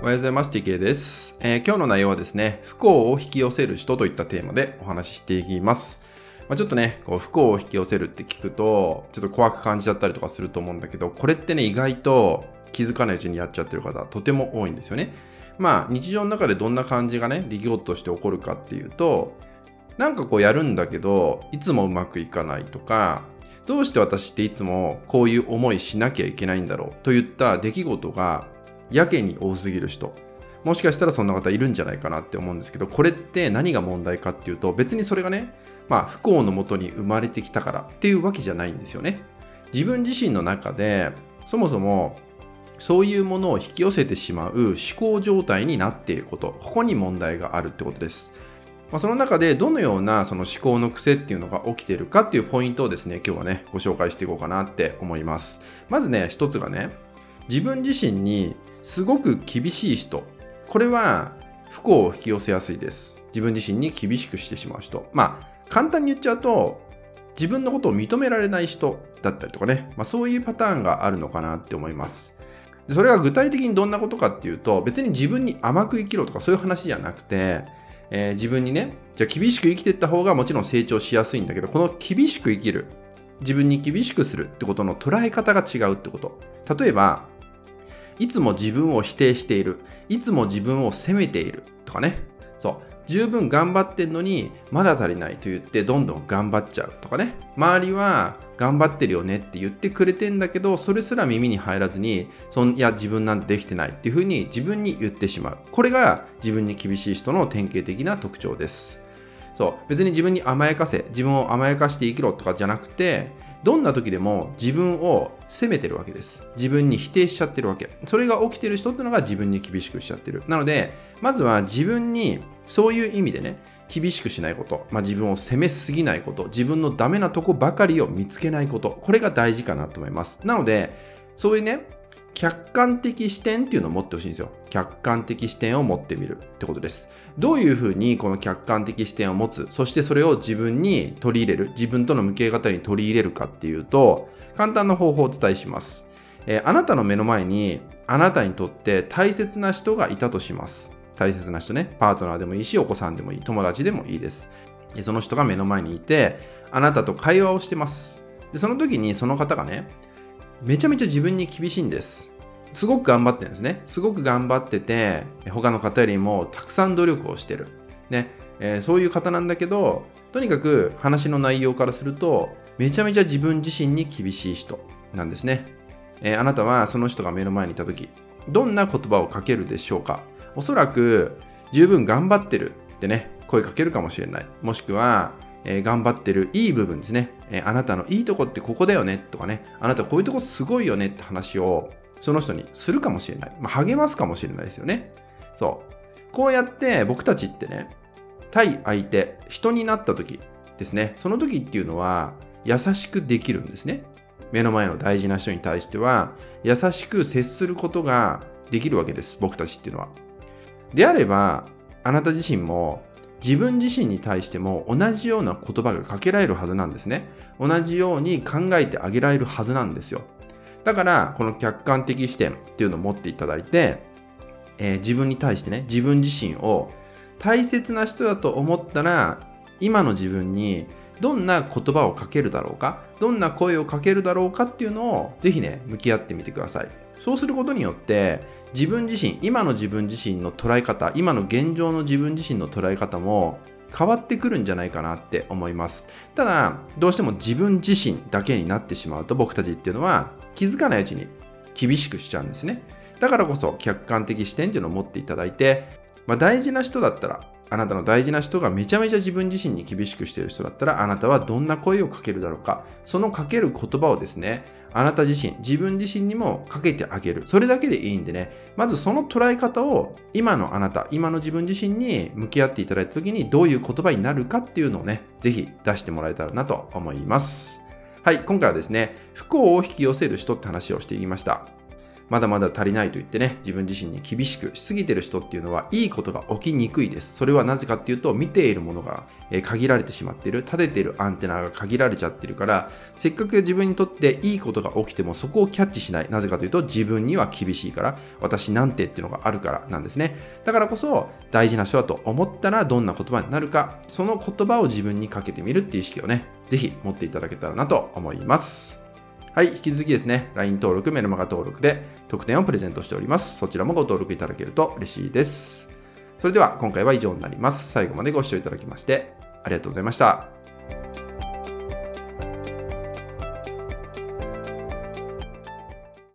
おはようございます。TK です、えー、今日の内容はですね、不幸を引き寄せる人といったテーマでお話ししていきます。まあ、ちょっとね、こう不幸を引き寄せるって聞くと、ちょっと怖く感じちゃったりとかすると思うんだけど、これってね、意外と気づかないうちにやっちゃってる方、とても多いんですよね。まあ、日常の中でどんな感じがね、出来事として起こるかっていうと、なんかこうやるんだけど、いつもうまくいかないとか、どうして私っていつもこういう思いしなきゃいけないんだろうといった出来事がやけに多すぎる人。もしかしたらそんな方いるんじゃないかなって思うんですけどこれって何が問題かっていうと別にそれがねまあ不幸のもとに生まれてきたからっていうわけじゃないんですよね。自分自身の中でそもそもそういうものを引き寄せてしまう思考状態になっていること。ここに問題があるってことです。ま、その中でどのようなその思考の癖っていうのが起きているかっていうポイントをですね、今日はね、ご紹介していこうかなって思います。まずね、一つがね、自分自身にすごく厳しい人。これは不幸を引き寄せやすいです。自分自身に厳しくしてしまう人。まあ、簡単に言っちゃうと、自分のことを認められない人だったりとかね、まあ、そういうパターンがあるのかなって思います。それが具体的にどんなことかっていうと、別に自分に甘く生きろとかそういう話じゃなくて、えー、自分にね、じゃあ厳しく生きていった方がもちろん成長しやすいんだけど、この厳しく生きる、自分に厳しくするってことの捉え方が違うってこと。例えば、いつも自分を否定している。いつも自分を責めている。とかね。そう。十分頑張ってんのに、まだ足りないと言って、どんどん頑張っちゃう。とかね。周りは、頑張ってるよねって言ってくれてんだけど、それすら耳に入らずに、そんいや、自分なんてできてないっていうふうに自分に言ってしまう。これが自分に厳しい人の典型的な特徴です。そう。別に自分に甘やかせ、自分を甘やかして生きろとかじゃなくて、どんな時でも自分を責めてるわけです。自分に否定しちゃってるわけ。それが起きてる人ってのが自分に厳しくしちゃってる。なので、まずは自分にそういう意味でね、厳しくしないこと、まあ、自分を責めすぎないこと、自分のダメなとこばかりを見つけないこと、これが大事かなと思います。なので、そういうね、客観的視点っていうのを持ってほしいんですよ。客観的視点を持ってみるってことです。どういうふうにこの客観的視点を持つ、そしてそれを自分に取り入れる、自分との向き合い方に取り入れるかっていうと、簡単な方法をお伝えします。えー、あなたの目の前に、あなたにとって大切な人がいたとします。大切な人ね、パートナーでもいいし、お子さんでもいい、友達でもいいです。でその人が目の前にいて、あなたと会話をしてます。でその時にその方がね、めちゃめちゃ自分に厳しいんです。すごく頑張ってるんですね。すごく頑張ってて、他の方よりもたくさん努力をしてる。ね。えー、そういう方なんだけど、とにかく話の内容からすると、めちゃめちゃ自分自身に厳しい人なんですね。えー、あなたはその人が目の前にいた時、どんな言葉をかけるでしょうかおそらく、十分頑張ってるってね、声かけるかもしれない。もしくは、えー、頑張ってるいい部分ですね、えー、あなたのいいとこってここだよねとかね、あなたこういうとこすごいよねって話をその人にするかもしれない。まあ、励ますかもしれないですよね。そう。こうやって僕たちってね、対相手、人になった時ですね、その時っていうのは優しくできるんですね。目の前の大事な人に対しては優しく接することができるわけです。僕たちっていうのは。であれば、あなた自身も自分自身に対しても同じような言葉がかけられるはずなんですね。同じように考えてあげられるはずなんですよ。だから、この客観的視点っていうのを持っていただいて、えー、自分に対してね、自分自身を大切な人だと思ったら、今の自分にどんな言葉をかけるだろうか、どんな声をかけるだろうかっていうのを、ぜひね、向き合ってみてください。そうすることによって、自分自身、今の自分自身の捉え方、今の現状の自分自身の捉え方も変わってくるんじゃないかなって思います。ただ、どうしても自分自身だけになってしまうと僕たちっていうのは気づかないうちに厳しくしちゃうんですね。だからこそ客観的視点っていうのを持っていただいて、まあ、大事な人だったらあなたの大事な人がめちゃめちゃ自分自身に厳しくしている人だったら、あなたはどんな声をかけるだろうか。そのかける言葉をですね、あなた自身、自分自身にもかけてあげる。それだけでいいんでね、まずその捉え方を今のあなた、今の自分自身に向き合っていただいた時にどういう言葉になるかっていうのをね、ぜひ出してもらえたらなと思います。はい、今回はですね、不幸を引き寄せる人って話をしていきました。まだまだ足りないと言ってね、自分自身に厳しくしすぎてる人っていうのは、いいことが起きにくいです。それはなぜかっていうと、見ているものが限られてしまっている、立てているアンテナが限られちゃってるから、せっかく自分にとっていいことが起きても、そこをキャッチしない。なぜかというと、自分には厳しいから、私なんてっていうのがあるからなんですね。だからこそ、大事な人だと思ったら、どんな言葉になるか、その言葉を自分にかけてみるっていう意識をね、ぜひ持っていただけたらなと思います。はい、引き続きですね、LINE 登録、メルマガ登録で特典をプレゼントしております。そちらもご登録いただけると嬉しいです。それでは今回は以上になります。最後までご視聴いただきましてありがとうございました。